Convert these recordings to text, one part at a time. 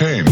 came.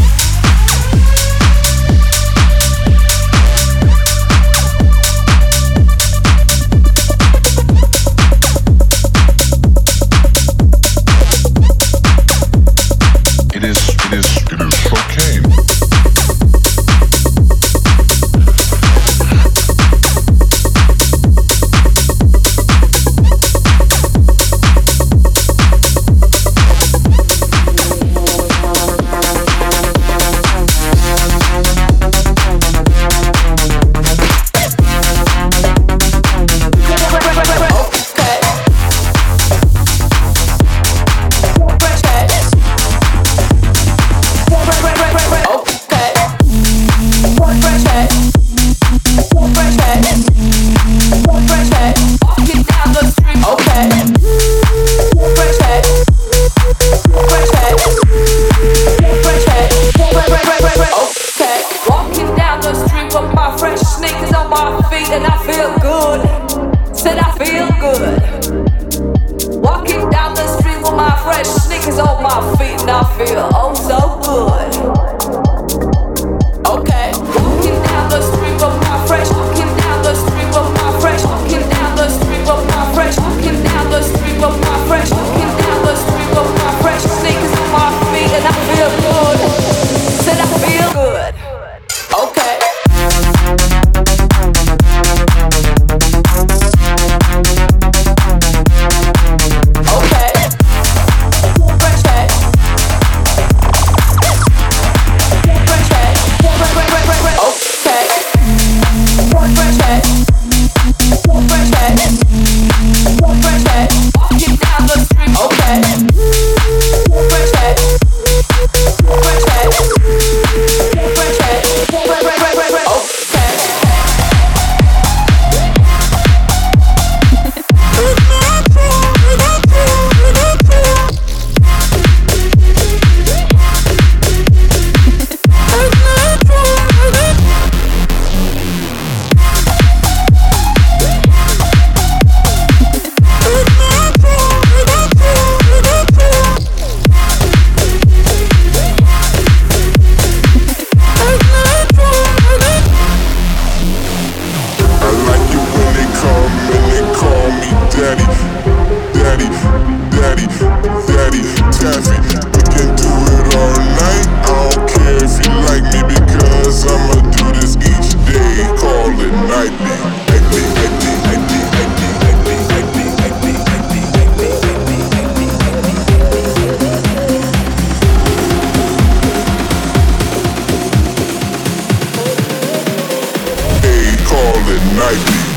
It nightly.